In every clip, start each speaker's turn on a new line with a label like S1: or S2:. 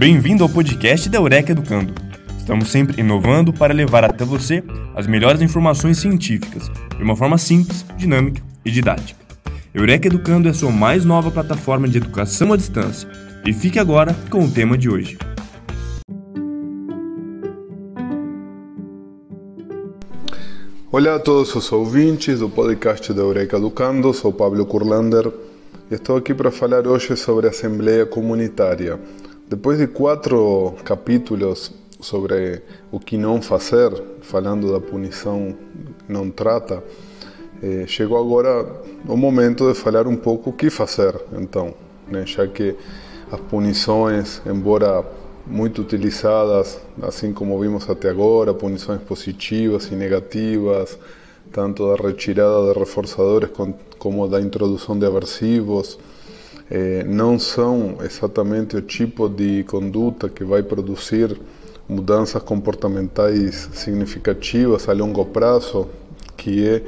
S1: Bem-vindo ao podcast da Eureka Educando. Estamos sempre inovando para levar até você as melhores informações científicas de uma forma simples, dinâmica e didática. Eureka Educando é a sua mais nova plataforma de educação à distância. E fique agora com o tema de hoje.
S2: Olá a todos os ouvintes do podcast da Eureka Educando, sou Pablo Kurlander e estou aqui para falar hoje sobre a Assembleia Comunitária. Depois de quatro capítulos sobre o que não fazer, falando da punição não trata, eh, chegou agora o momento de falar um pouco o que fazer, então, né? já que as punições, embora muito utilizadas, assim como vimos até agora, punições positivas e negativas, tanto da retirada de reforçadores como da introdução de aversivos, eh, não são exatamente o tipo de conduta que vai produzir mudanças comportamentais significativas a longo prazo, que é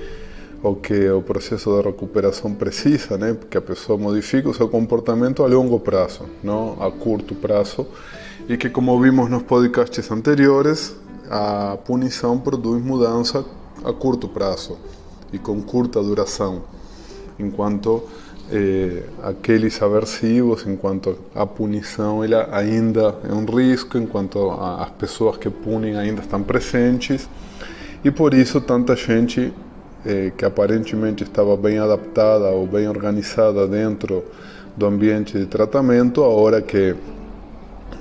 S2: o que o processo de recuperação precisa, né? Porque a pessoa modifica o seu comportamento a longo prazo, não a curto prazo, e que como vimos nos podcasts anteriores, a punição produz mudança a curto prazo e com curta duração, enquanto eh, aqueles aversivos, enquanto a punição ela ainda é um risco, enquanto as pessoas que punem ainda estão presentes, e por isso tanta gente eh, que aparentemente estava bem adaptada ou bem organizada dentro do ambiente de tratamento, a hora que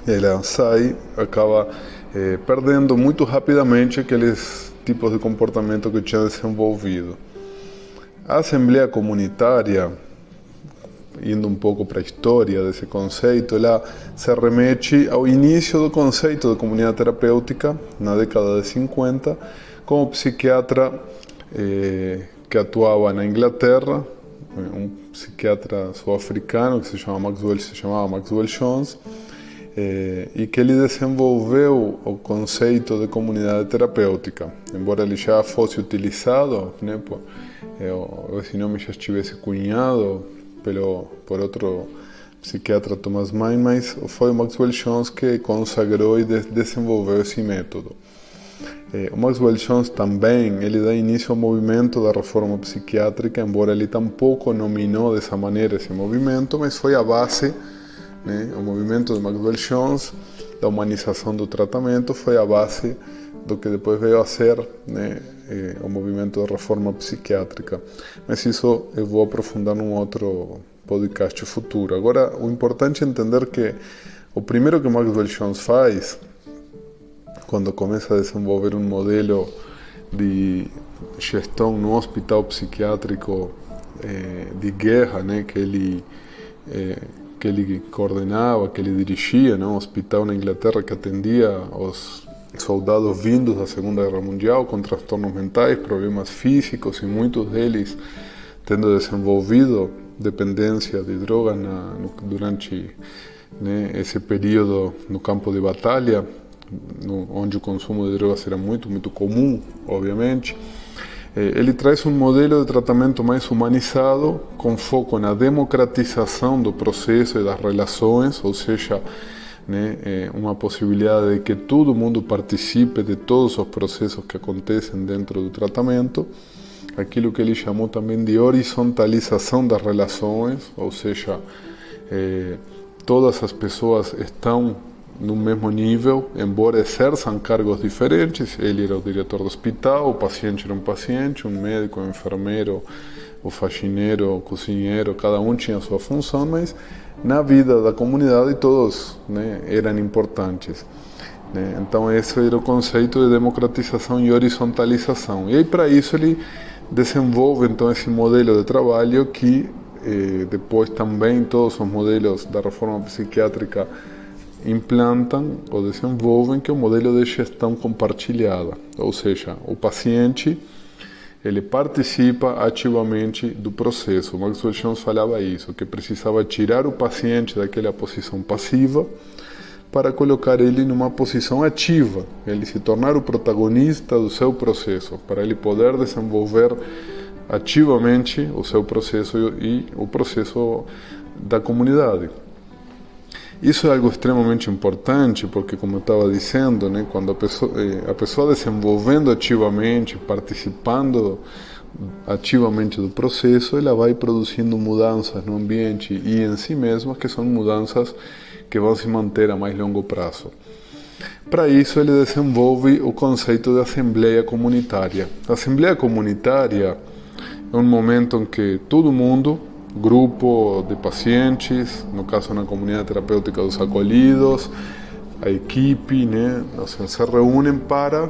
S2: ela sai, acaba eh, perdendo muito rapidamente aqueles tipos de comportamento que tinha desenvolvido. A Assembleia Comunitária indo um pouco para a história desse conceito, ela se remete ao início do conceito de comunidade terapêutica, na década de 50, com o psiquiatra eh, que atuava na Inglaterra, um psiquiatra sul-africano que se chama Maxwell, se chamava Maxwell Jones, eh, e que ele desenvolveu o conceito de comunidade terapêutica, embora ele já fosse utilizado, né, por, eh, esse nome já estivesse cunhado pelo, por outro psiquiatra Thomas Mann, mas foi o Maxwell Jones que consagrou e desenvolveu esse método. Eh, o Maxwell Jones também ele dá início ao movimento da reforma psiquiátrica, embora ele tampouco nominou dessa maneira esse movimento, mas foi a base, né, o movimento de Maxwell Jones, da humanização do tratamento, foi a base do que depois veio a ser né, eh, o movimento de reforma psiquiátrica. Mas isso eu vou aprofundar num outro podcast futuro. Agora, o importante é entender que o primeiro que Maxwell Jones faz, quando começa a desenvolver um modelo de gestão no hospital psiquiátrico eh, de guerra, né, que ele eh, que ele coordenava, que ele dirigia, né, um hospital na Inglaterra que atendia os soldados vindos da Segunda Guerra Mundial com transtornos mentais, problemas físicos e muitos deles tendo desenvolvido dependência de drogas na, no, durante né, esse período no campo de batalha, no, onde o consumo de drogas era muito, muito comum, obviamente. Eh, ele traz um modelo de tratamento mais humanizado, com foco na democratização do processo e das relações, ou seja, né, é uma possibilidade de que todo mundo participe de todos os processos que acontecem dentro do tratamento, aquilo que ele chamou também de horizontalização das relações, ou seja, é, todas as pessoas estão no mesmo nível, embora exerçam cargos diferentes. Ele era o diretor do hospital, o paciente era um paciente, um médico, um enfermeiro, o faxineiro, o cozinheiro, cada um tinha sua função, mas na vida da comunidade todos né, eram importantes. Né? Então esse era o conceito de democratização e horizontalização. E aí para isso ele desenvolve então esse modelo de trabalho que eh, depois também todos os modelos da reforma psiquiátrica implantam ou desenvolvem, que é o modelo de gestão compartilhada. Ou seja, o paciente ele participa ativamente do processo. Maxwell Jones falava isso, que precisava tirar o paciente daquela posição passiva para colocar ele numa posição ativa, ele se tornar o protagonista do seu processo, para ele poder desenvolver ativamente o seu processo e o processo da comunidade. Isso é algo extremamente importante, porque, como eu estava dizendo, né, quando a pessoa, eh, a pessoa desenvolvendo ativamente, participando ativamente do processo, ela vai produzindo mudanças no ambiente e em si mesma, que são mudanças que vão se manter a mais longo prazo. Para isso, ele desenvolve o conceito de assembleia comunitária. A assembleia comunitária é um momento em que todo mundo grupo de pacientes, no caso na comunidade terapêutica dos acolhidos, a equipe, né, seja, se reúnem para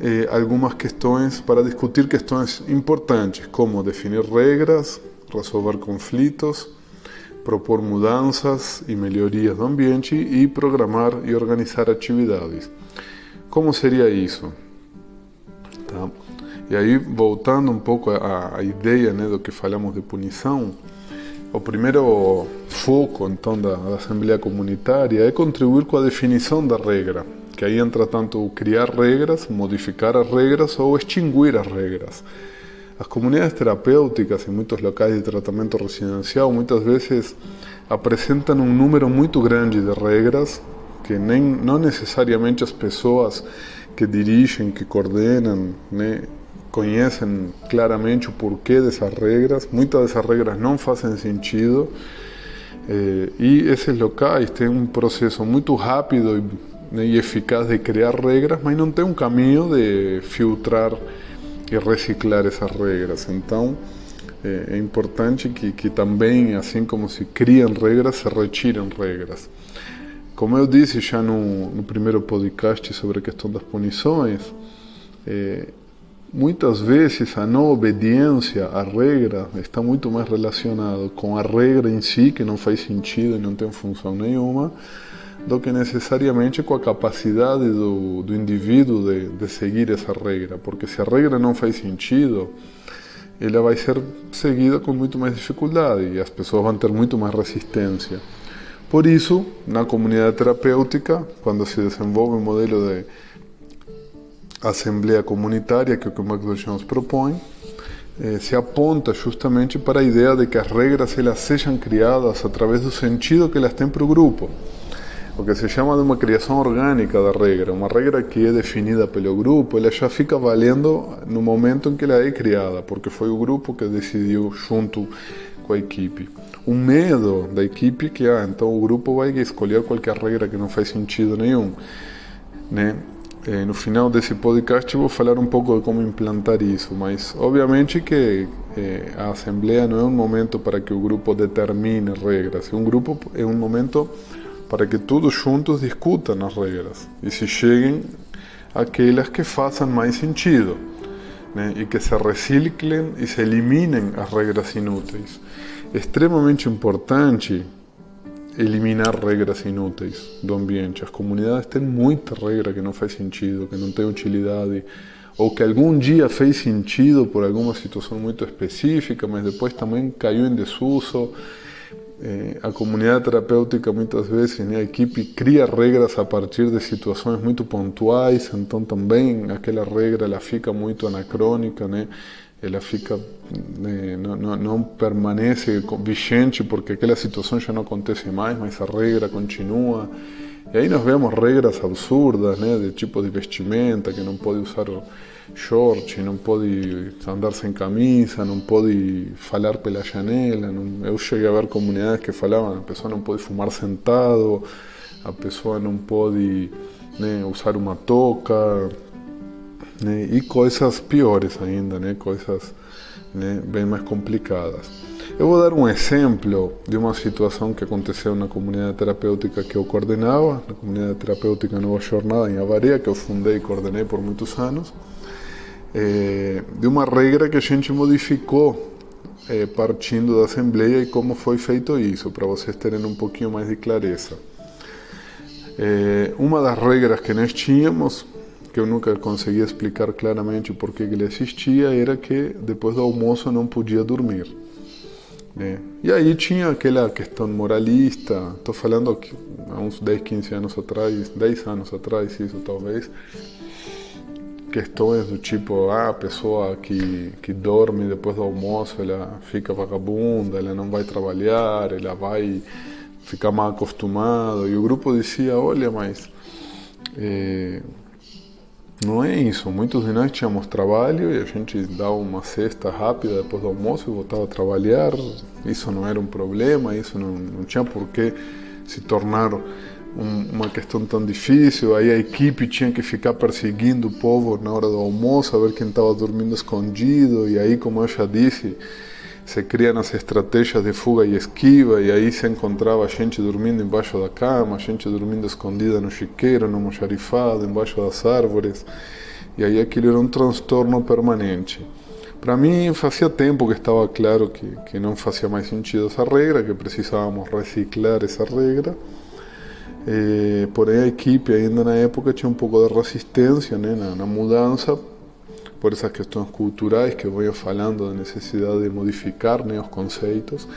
S2: eh, algumas questões, para discutir questões importantes, como definir regras, resolver conflitos, propor mudanças e melhorias do ambiente e programar e organizar atividades. Como seria isso? Tá? E aí, voltando um pouco à, à ideia né, do que falamos de punição, o primeiro foco então da, da, Assembleia Comunitária é contribuir com a definição da regra, que aí entra tanto criar regras, modificar as regras ou extinguir as regras. As comunidades terapêuticas em muitos locais de tratamento residencial muitas vezes apresentam um número muito grande de regras que nem não necessariamente as pessoas que dirigem, que coordenam, né, conhecem claramente o porquê dessas regras. Muitas dessas regras não fazem sentido. Eh, e esses locais têm um processo muito rápido e, eficaz de criar regras, mas não tem um caminho de filtrar e reciclar essas regras. Então, eh, é importante que, que também, assim como se criam regras, se retirem regras. Como eu disse já no, no primeiro podcast sobre a questão das punições, eh, Muitas vezes a não obediência à regra está muito mais relacionado com a regra em si, que não faz sentido e não tem função nenhuma, do que necessariamente com a capacidade do, do indivíduo de, de seguir essa regra. Porque se a regra não faz sentido, ela vai ser seguida com muito mais dificuldade e as pessoas vão ter muito mais resistência. Por isso, na comunidade terapêutica, quando se desenvolve um modelo de assembleia comunitária, que é o que o Jones propõe, eh, se aponta justamente para a ideia de que as regras elas sejam criadas através do sentido que elas têm para o grupo. O que se chama de uma criação orgânica da regra. Uma regra que é definida pelo grupo, ela já fica valendo no momento em que ela é criada, porque foi o grupo que decidiu junto com a equipe. O medo da equipe é que, ah, então o grupo vai escolher qualquer regra que não faz sentido nenhum. Né? Eh, no final desse podcast vou falar um pouco de como implantar isso, mas obviamente que eh, a assembleia não é um momento para que o grupo determine regras, é um grupo é um momento para que todos juntos discutam as regras e se cheguem aquelas que façam mais sentido né, e que se reciclem e se eliminem as regras inúteis. É extremamente importante eliminar regras inúteis do ambiente. As comunidades têm muita regra que não faz sentido, que não tem utilidade, ou que algum dia fez sentido por alguma situação muito específica, mas depois também caiu em desuso. Eh, a comunidade terapêutica muitas vezes, né, a equipe cria regras a partir de situações muito pontuais, então também aquela regra ela fica muito anacrônica, né? Ela fica né, não, não, permanece vigente porque aquela situação já não acontece mais, mas a regra continua. E aí nós vemos regras absurdas, né, de tipo de vestimenta, que não pode usar short, não pode andar sem camisa, não pode falar pela janela. Não, eu cheguei a ver comunidades que falavam a pessoa não pode fumar sentado, a pessoa não pode né, usar uma touca, né? e coisas piores ainda, né? coisas né, bem mais complicadas. Eu vou dar um exemplo de uma situação que aconteceu na comunidade terapêutica que eu coordenava, na comunidade terapêutica Nova Jornada em Avaria, que eu fundei e coordenei por muitos anos, é, de uma regra que a gente modificou é, partindo da Assembleia e como foi feito isso, para vocês terem um pouquinho mais de clareza. É, uma das regras que nós tínhamos que eu nunca conseguia explicar claramente por que ele existia era que depois do almoço não podia dormir. Né? E aí tinha aquela questão moralista, estou falando há uns 10, 15 anos atrás, 10 anos atrás, isso talvez, questões do tipo, ah, a pessoa que, que dorme depois do almoço, ela fica vagabunda, ela não vai trabalhar, ela vai ficar mal acostumado. E o grupo dizia: Olha, mas é, não é isso. Muitos de nós tínhamos trabalho e a gente dava uma cesta rápida depois do almoço e voltava a trabalhar. Isso não era um problema, isso não, não tinha por que se tornar um, uma questão tão difícil. Aí a equipe tinha que ficar perseguindo o povo na hora do almoço, a ver quem estava dormindo escondido. E aí, como eu já disse, se criam as estratégias de fuga e esquiva, e aí se encontrava gente dormindo embaixo da cama, gente dormindo escondida no chiqueiro, no moxarifado, embaixo das árvores. E aí aquilo era um transtorno permanente. Para mim, fazia tempo que estava claro que, que não fazia mais sentido essa regra, que precisávamos reciclar essa regra. Eh, porém, a equipe, ainda na época, tinha um pouco de resistência né, na, na mudança, por essas questões culturais que venho falando, da necessidade de modificar né, os conceitos.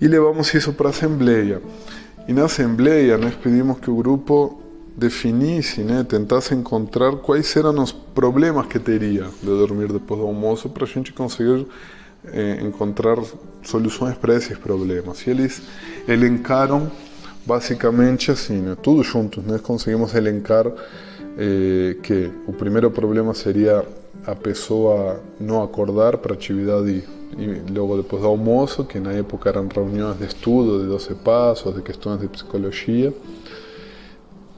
S2: E levamos isso para a Assembleia. E na Assembleia, nós pedimos que o grupo definisse, né, tentasse encontrar quais eram os problemas que teria de dormir depois do almoço para a gente conseguir eh, encontrar soluções para esses problemas. E eles elencaram basicamente assim, né, todos juntos, nós conseguimos elencar eh, que o primeiro problema seria a pessoa não acordar para atividade e logo depois do almoço, que na época eram reuniões de estudo de 12 passos, de questões de psicologia.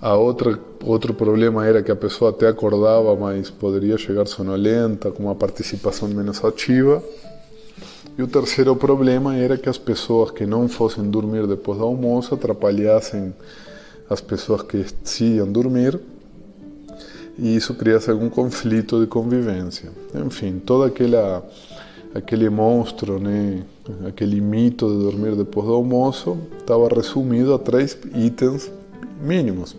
S2: A outra, outro problema era que a pessoa até acordava, mas poderia chegar sonolenta, com uma participação menos ativa. E o terceiro problema era que as pessoas que não fossem dormir depois do almoço atrapalhassem as pessoas que iam dormir e isso criasse algum conflito de convivência. Enfim, todo aquela, aquele monstro, né, aquele mito de dormir depois do almoço estava resumido a três itens mínimos.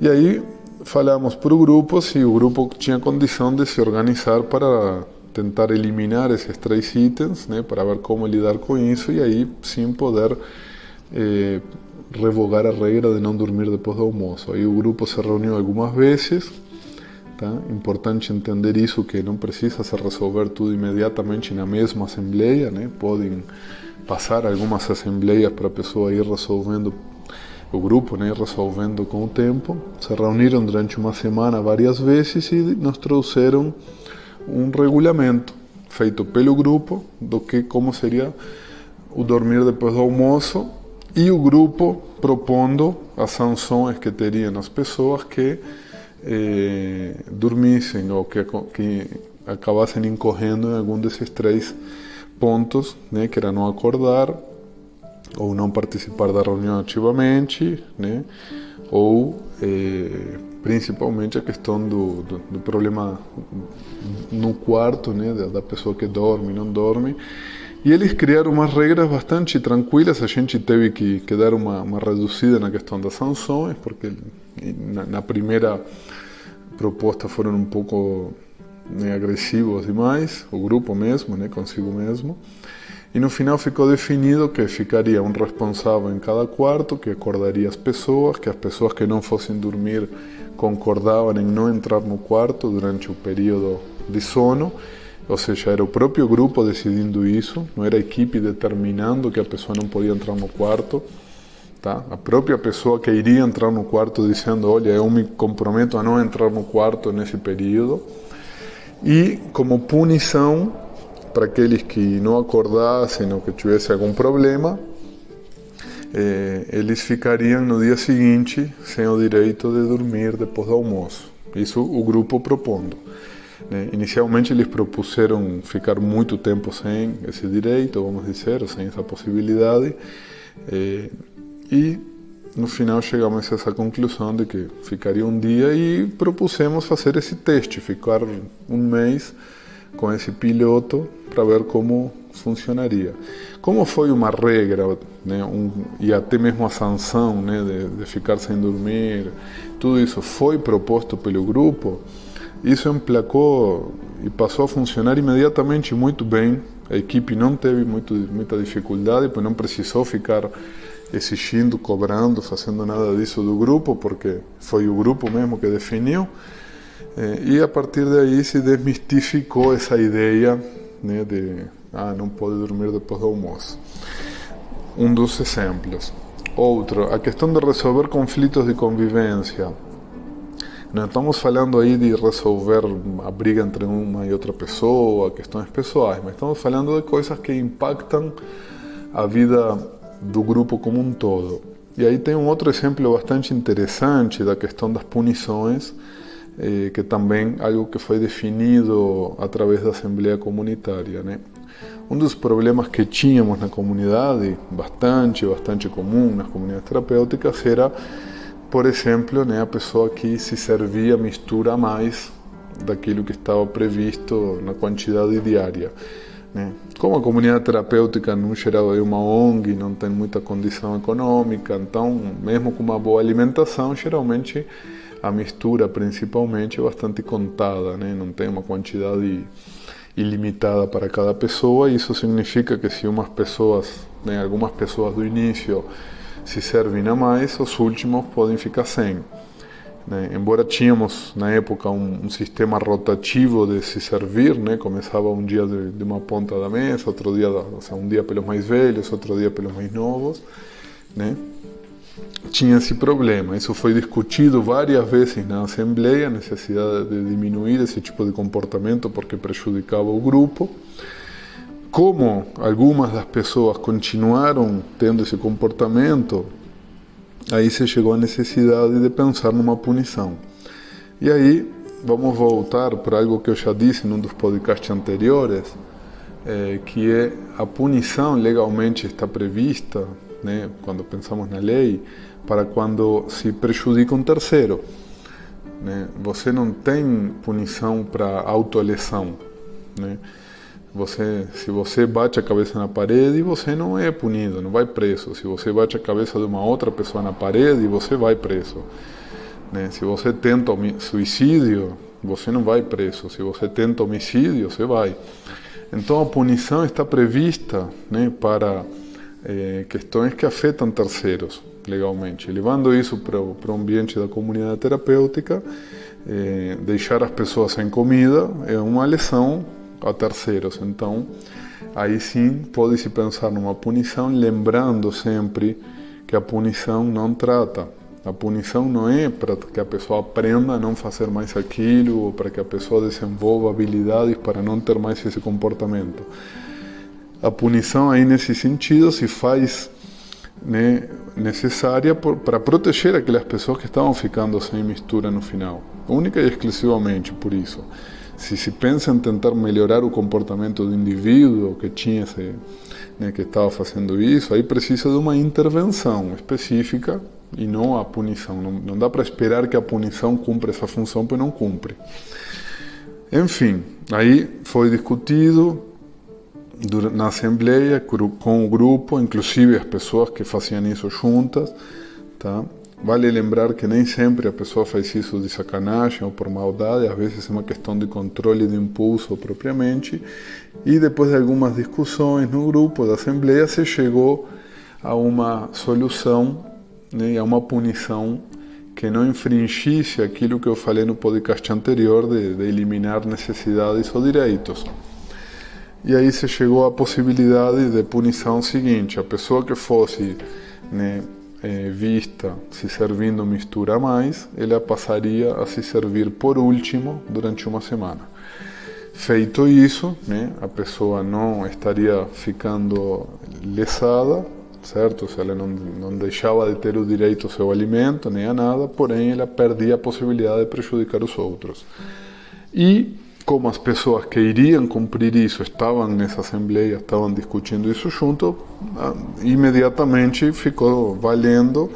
S2: E aí falamos para o grupo se o grupo tinha condição de se organizar para tentar eliminar esses três itens, né, para ver como lidar com isso e aí sim poder eh, revogar a regra de não dormir depois do almoço. Aí o grupo se reuniu algumas vezes. Tá? Importante entender isso que não precisa se resolver tudo imediatamente na mesma assembleia, né? Podem passar algumas assembleias para a pessoa ir resolvendo o grupo, né, resolvendo com o tempo. Se reuniram durante uma semana várias vezes e nos trouxeram um regulamento feito pelo grupo do que como seria o dormir depois do almoço e o grupo propondo as sanções que teriam as pessoas que eh, dormissem ou que, que acabassem incorrendo em algum desses três pontos, né, que era não acordar, ou não participar da reunião ativamente, né, ou eh, principalmente a questão do, do, do, problema no quarto, né, da, pessoa que dorme, não dorme, e eles criaram umas regras bastante tranquilas, a gente teve que, que dar uma, uma reduzida na questão das sanções, porque na, na primeira proposta foram um pouco né, agressivos demais, o grupo mesmo, né, consigo mesmo. E no final ficou definido que ficaria um responsável em cada quarto, que acordaria as pessoas, que as pessoas que não fossem dormir concordavam em não entrar no quarto durante o período de sono ou seja, era o próprio grupo decidindo isso, não era a equipe determinando que a pessoa não podia entrar no quarto. Tá? A própria pessoa que iria entrar no quarto dizendo: Olha, eu me comprometo a não entrar no quarto nesse período. E como punição para aqueles que não acordassem ou que tivessem algum problema, eh, eles ficariam no dia seguinte sem o direito de dormir depois do almoço. Isso o grupo propondo. Né? Inicialmente eles propuseram ficar muito tempo sem esse direito, vamos dizer, sem essa possibilidade, eh, e no final chegamos a essa conclusão de que ficaria um dia e propusemos fazer esse teste, ficar um mês com esse piloto para ver como funcionaria. Como foi uma regra, né, um, e até mesmo a sanção né, de, de ficar sem dormir, tudo isso foi proposto pelo grupo, isso emplacou e passou a funcionar imediatamente muito bem. A equipe não teve muito, muita dificuldade, pois não precisou ficar exigindo, cobrando, fazendo nada disso do grupo, porque foi o grupo mesmo que definiu. Eh, e a partir daí se desmistificou essa ideia né, de ah, não pode dormir depois do almoço. Um dos exemplos. Outro, a questão de resolver conflitos de convivência. Não estamos falando aí de resolver a briga entre uma e outra pessoa, questões pessoais, mas estamos falando de coisas que impactam a vida do grupo como um todo. E aí tem um outro exemplo bastante interessante da questão das punições, eh, que também algo que foi definido através da Assembleia Comunitária. Né? Um dos problemas que tínhamos na comunidade, bastante, bastante comum nas comunidades terapêuticas, era, por exemplo, né, a pessoa que se servia mistura mais daquilo que estava previsto na quantidade diária. Né? Como a comunidade terapêutica, no geral, é uma ONG, não tem muita condição econômica, então, mesmo com uma boa alimentação, geralmente a mistura, principalmente, é bastante contada, né? não tem uma quantidade ilimitada para cada pessoa. Isso significa que se umas pessoas, né, algumas pessoas do início se servem a mais, os últimos podem ficar sem. Né? Embora tínhamos na época um, um, sistema rotativo de se servir, né? começava um dia de, de, uma ponta da mesa, outro dia, um dia pelos mais velhos, outro dia pelos mais novos, né? tinha esse problema. Isso foi discutido várias vezes na Assembleia, a necessidade de diminuir esse tipo de comportamento porque prejudicava o grupo. Como algumas das pessoas continuaram tendo esse comportamento, aí se chegou à necessidade de pensar numa punição. E aí vamos voltar para algo que eu já disse num dos podcasts anteriores, é, que é a punição legalmente está prevista, né, quando pensamos na lei, para quando se prejudica um terceiro. Né? Você não tem punição para autolesão. Né? Você, se você bate a cabeça na parede, você não é punido, não vai preso. Se você bate a cabeça de uma outra pessoa na parede, você vai preso. Né? Se você tenta suicídio, você não vai preso. Se você tenta homicídio, você vai. Então a punição está prevista né, para é, questões que afetam terceiros legalmente. Levando isso para o, para o ambiente da comunidade terapêutica, é, deixar as pessoas sem comida é uma lesão a terceiros. Então, aí sim pode-se pensar numa punição, lembrando sempre que a punição não trata. A punição não é para que a pessoa aprenda a não fazer mais aquilo, ou para que a pessoa desenvolva habilidades para não ter mais esse comportamento. A punição aí nesse sentido se faz né, necessária para proteger aquelas pessoas que estavam ficando sem mistura no final, única e exclusivamente por isso se se pensa em tentar melhorar o comportamento do indivíduo que tinha esse, né, que estava fazendo isso, aí precisa de uma intervenção específica e não a punição. Não, não dá para esperar que a punição cumpra essa função, porque não cumpre. Enfim, aí foi discutido na assembleia com o grupo, inclusive as pessoas que faziam isso juntas, tá? Vale lembrar que nem sempre a pessoa faz isso de sacanagem ou por maldade, às vezes é uma questão de controle de impulso propriamente. E depois de algumas discussões no grupo da Assembleia, se chegou a uma solução, né, a uma punição que não infringisse aquilo que eu falei no podcast anterior de, de eliminar necessidades ou direitos. E aí se chegou à possibilidade de punição seguinte: a pessoa que fosse né, é, vista se servindo mistura mais, ela passaria a se servir por último durante uma semana. Feito isso, né, a pessoa não estaria ficando lesada, certo? Se ela não, não deixava de ter o direito ao seu alimento nem a nada, porém ela perdia a possibilidade de prejudicar os outros. E como as pessoas que iriam cumprir isso estavam nessa assembleia, estavam discutindo isso junto, ah, imediatamente ficou valendo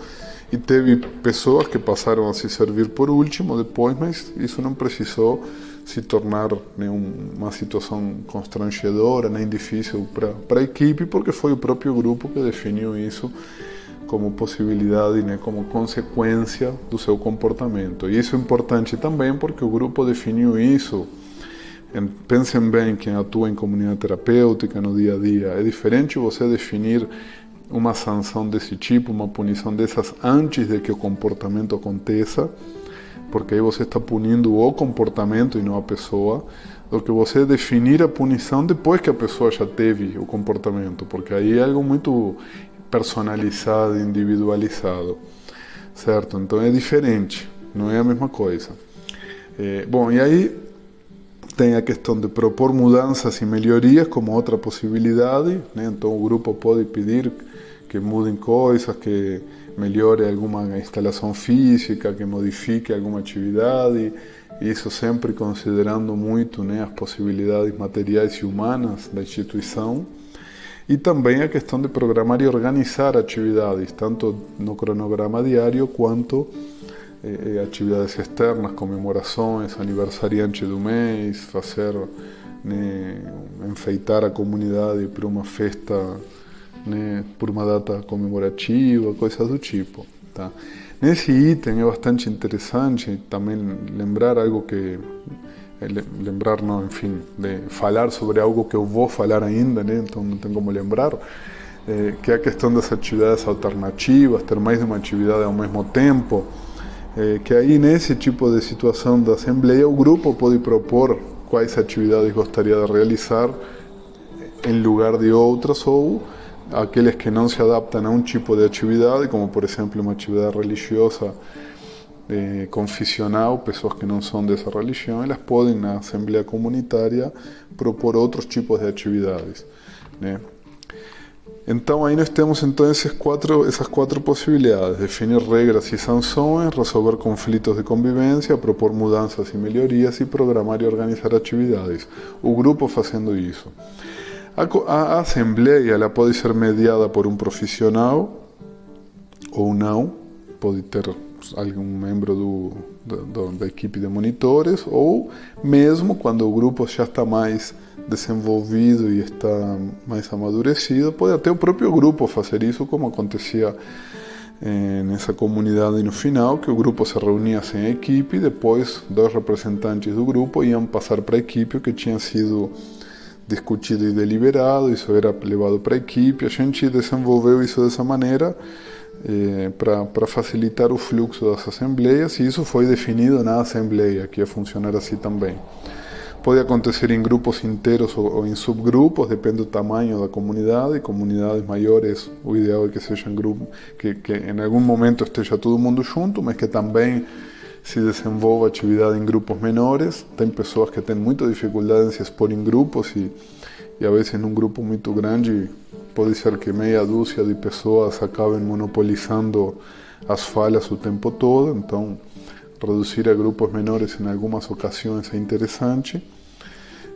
S2: e teve pessoas que passaram a se servir por último depois, mas isso não precisou se tornar né, uma situação constrangedora nem difícil para a equipe, porque foi o próprio grupo que definiu isso como possibilidade, né, como consequência do seu comportamento. E isso é importante também porque o grupo definiu isso Pensem bem quem atua em comunidade terapêutica no dia a dia. É diferente você definir uma sanção desse tipo, uma punição dessas antes de que o comportamento aconteça, porque aí você está punindo o comportamento e não a pessoa, do que você definir a punição depois que a pessoa já teve o comportamento, porque aí é algo muito personalizado, individualizado, certo? Então é diferente, não é a mesma coisa. É, bom, e aí tem a questão de propor mudanças e melhorias como outra possibilidade, né? então o grupo pode pedir que mudem coisas, que melhore alguma instalação física, que modifique alguma atividade, isso sempre considerando muito né, as possibilidades materiais e humanas da instituição. E também a questão de programar e organizar atividades, tanto no cronograma diário quanto eh, atividades externas, comemorações, aniversariante do mês, fazer, né, enfeitar a comunidade para uma festa, né, por uma data comemorativa, coisas do tipo. Tá? Nesse item é bastante interessante também lembrar algo que lembrar não, enfim, de falar sobre algo que eu vou falar ainda, né? então não tem como lembrar, é, que é a questão das atividades alternativas, ter mais de uma atividade ao mesmo tempo, é, que aí nesse tipo de situação da Assembleia o grupo pode propor quais atividades gostaria de realizar em lugar de outras ou aqueles que não se adaptam a um tipo de atividade, como por exemplo uma atividade religiosa eh, confissional, pessoas que não são dessa religião, elas podem na Assembleia Comunitária propor outros tipos de atividades. Né? Então aí nós temos esses quatro, quatro possibilidades: definir regras e sanções, resolver conflitos de convivência, propor mudanças e melhorias e programar e organizar atividades. O grupo fazendo isso. A assembleia ela pode ser mediada por um profissional ou não, pode ter algum membro do, do, da equipe de monitores, ou mesmo quando o grupo já está mais desenvolvido e está mais amadurecido, pode até o próprio grupo fazer isso, como acontecia eh, nessa comunidade no final, que o grupo se reunia sem equipe, e depois dois representantes do grupo iam passar para a equipe o que tinha sido discutido e deliberado, isso era levado para a equipe, a gente desenvolveu isso dessa maneira eh, para facilitar o fluxo das assembleias e isso foi definido na assembleia, que ia funcionar assim também. Pode acontecer em grupos inteiros ou, ou em subgrupos, depende do tamanho da comunidade. Comunidades maiores, o ideal é que sejam grupos, que, que em algum momento esteja todo mundo junto, mas que também se desenvolva atividade em grupos menores. Tem pessoas que têm muita dificuldade em se expor em grupos e, e a vezes num grupo muito grande pode ser que meia dúzia de pessoas acabem monopolizando as falhas o tempo todo. Então, reduzir a grupos menores em algumas ocasiões é interessante.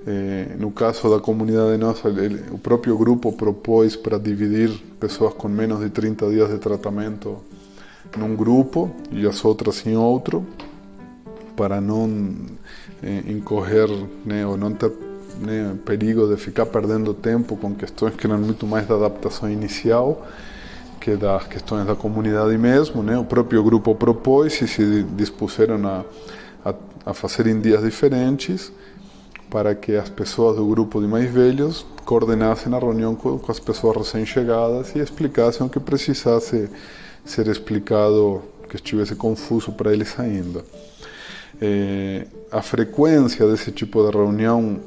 S2: Eh, no caso da comunidade nossa, o próprio grupo propôs para dividir pessoas com menos de 30 dias de tratamento num grupo e as outras em outro, para não eh, incorrer né, ou não ter né, perigo de ficar perdendo tempo com questões que eram muito mais da adaptação inicial que das questões da comunidade mesmo. Né? O próprio grupo propôs e se dispuseram a, a, a fazer em dias diferentes para que as pessoas do grupo de mais velhos coordenassem a reunião com, com as pessoas recém-chegadas e explicassem o que precisasse ser explicado que estivesse confuso para eles ainda. É, a frequência desse tipo de reunião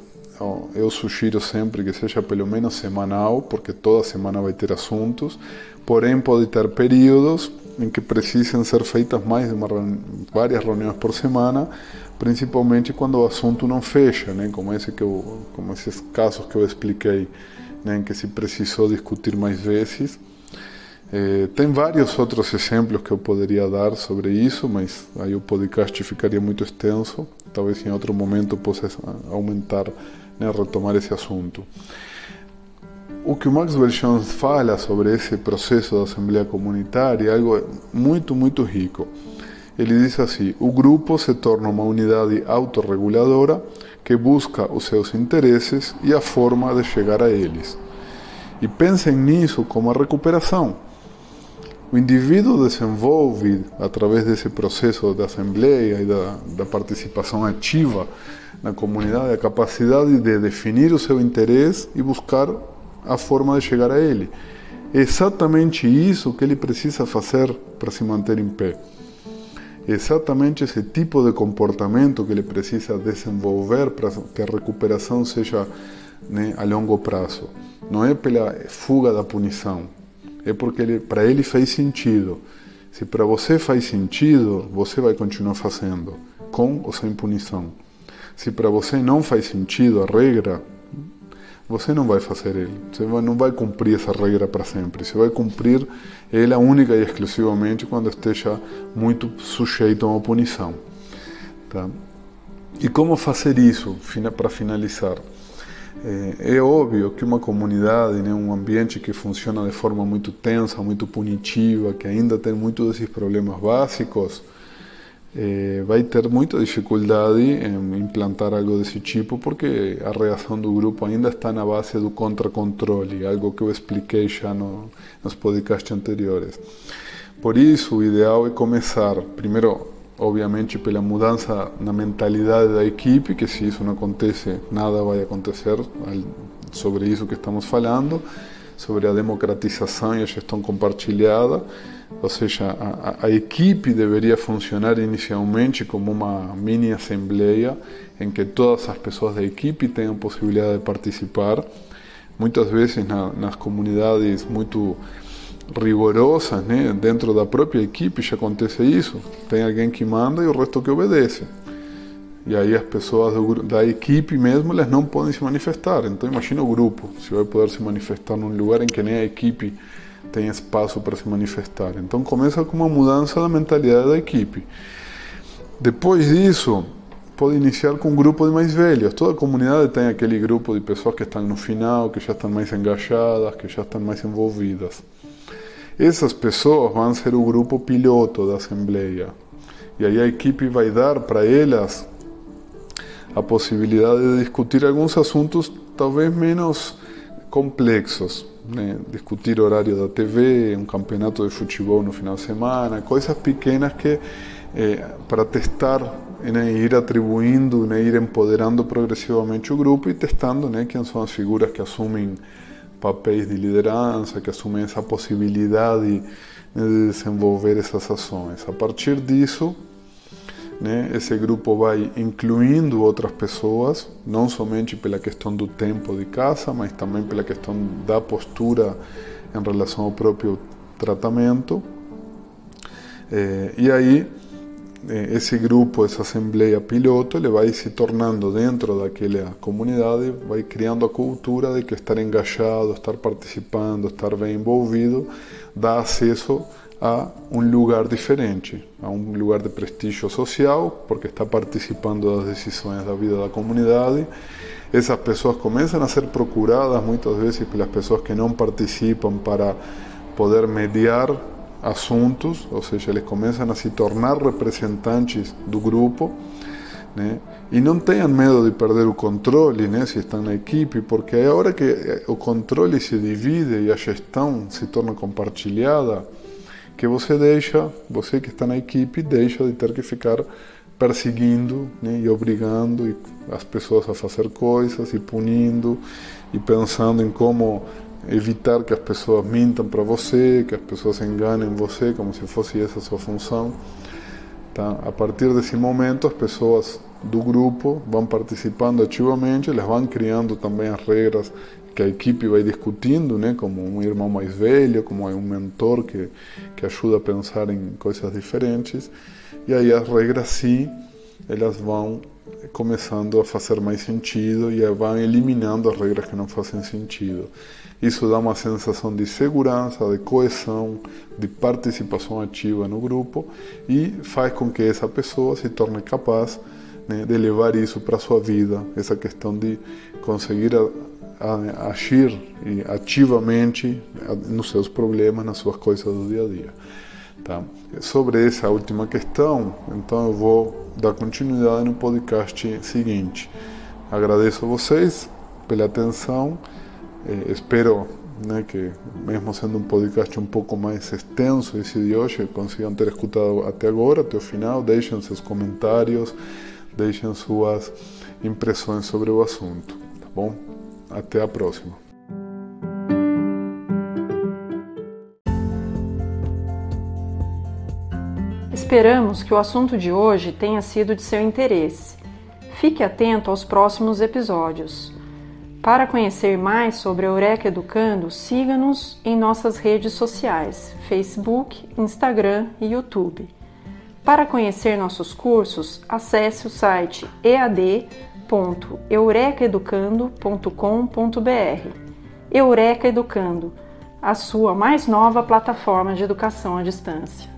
S2: eu sugiro sempre que seja pelo menos semanal, porque toda semana vai ter assuntos, porém pode ter períodos em que precisem ser feitas mais de uma, várias reuniões por semana, principalmente quando o assunto não fecha, né? como, esse que eu, como esses casos que eu expliquei, né? em que se precisou discutir mais vezes. Eh, tem vários outros exemplos que eu poderia dar sobre isso, mas aí o podcast ficaria muito extenso. Talvez em outro momento possa aumentar, né, retomar esse assunto. O que o Maxwell Jones fala sobre esse processo da Assembleia Comunitária é algo muito, muito rico. Ele diz assim: o grupo se torna uma unidade autorreguladora que busca os seus interesses e a forma de chegar a eles. E pensem nisso como a recuperação o indivíduo desenvolve, através desse processo da assembleia e da, da participação ativa na comunidade, a capacidade de definir o seu interesse e buscar a forma de chegar a ele. É exatamente isso que ele precisa fazer para se manter em pé. É exatamente esse tipo de comportamento que ele precisa desenvolver para que a recuperação seja né, a longo prazo. Não é pela fuga da punição, é porque ele, para ele faz sentido. Se para você faz sentido, você vai continuar fazendo, com ou sem punição. Se para você não faz sentido a regra, você não vai fazer ele. Você não vai cumprir essa regra para sempre. Você vai cumprir ela única e exclusivamente quando esteja muito sujeito a uma punição. Tá? E como fazer isso, para finalizar? É, é, óbvio que uma comunidade, né, um ambiente que funciona de forma muito tensa, muito punitiva, que ainda tem muitos desses problemas básicos, é, vai ter muita dificuldade em implantar algo desse tipo, porque a reação do grupo ainda está na base do contra-controle, algo que eu expliquei já no, nos podcasts anteriores. Por isso, o ideal é começar, primeiro, obviamente pela mudança na mentalidade da equipe, que se isso não acontece, nada vai acontecer sobre isso que estamos falando, sobre a democratização e a gestão compartilhada, ou seja, a, a equipe deveria funcionar inicialmente como uma mini assembleia em que todas as pessoas da equipe tenham possibilidade de participar. Muitas vezes na, nas comunidades muito rigorosas, né? dentro da própria equipe já acontece isso. Tem alguém que manda e o resto que obedece. E aí as pessoas do, da equipe mesmo, elas não podem se manifestar. Então imagina o grupo, se vai poder se manifestar num lugar em que nem a equipe tem espaço para se manifestar. Então começa com uma mudança da mentalidade da equipe. Depois disso, pode iniciar com um grupo de mais velhos. Toda comunidade tem aquele grupo de pessoas que estão no final, que já estão mais engajadas, que já estão mais envolvidas. Essas pessoas vão ser o grupo piloto da Assembleia. E aí a equipe vai dar para elas a possibilidade de discutir alguns assuntos talvez menos complexos. Né? Discutir horário da TV, um campeonato de futebol no final de semana, coisas pequenas que eh, para testar né, ir atribuindo, né, ir empoderando progressivamente o grupo e testando né, quem são as figuras que assumem papéis de liderança, que assumem essa possibilidade de desenvolver essas ações. A partir disso, né, esse grupo vai incluindo outras pessoas, não somente pela questão do tempo de casa, mas também pela questão da postura em relação ao próprio tratamento. É, e aí esse grupo, essa assembleia piloto, ele vai se tornando dentro daquela comunidade, vai criando a cultura de que estar engajado, estar participando, estar bem envolvido, dá acesso a um lugar diferente, a um lugar de prestígio social, porque está participando das decisões da vida da comunidade. Essas pessoas começam a ser procuradas muitas vezes pelas pessoas que não participam para poder mediar assuntos, ou seja, eles começam a se tornar representantes do grupo, né? E não tenham medo de perder o controle, né, se estão na equipe, porque a hora que eh, o controle se divide e a gestão se torna compartilhada, que você deixa, você que está na equipe, deixa de ter que ficar perseguindo né, e obrigando as pessoas a fazer coisas e punindo e pensando em como evitar que as pessoas mintam para você, que as pessoas enganem você, como se fosse essa sua função. Tá? A partir desse momento, as pessoas do grupo vão participando ativamente, elas vão criando também as regras que a equipe vai discutindo, né, como um irmão mais velho, como um mentor que, que ajuda a pensar em coisas diferentes. E aí as regras sim, elas vão começando a fazer mais sentido e vão eliminando as regras que não fazem sentido. Isso dá uma sensação de segurança, de coesão, de participação ativa no grupo e faz com que essa pessoa se torne capaz né, de levar isso para a sua vida, essa questão de conseguir agir ativamente nos seus problemas, nas suas coisas do dia a dia. Tá? Sobre essa última questão, então eu vou dar continuidade no podcast seguinte. Agradeço a vocês pela atenção eh, espero né, que, mesmo sendo um podcast um pouco mais extenso esse de hoje, consigam ter escutado até agora, até o final. Deixem seus comentários, deixem suas impressões sobre o assunto. Tá bom? Até a próxima.
S3: Esperamos que o assunto de hoje tenha sido de seu interesse. Fique atento aos próximos episódios. Para conhecer mais sobre a Eureka Educando, siga-nos em nossas redes sociais: Facebook, Instagram e YouTube. Para conhecer nossos cursos, acesse o site ead.eurekaeducando.com.br. Eureka Educando, a sua mais nova plataforma de educação à distância.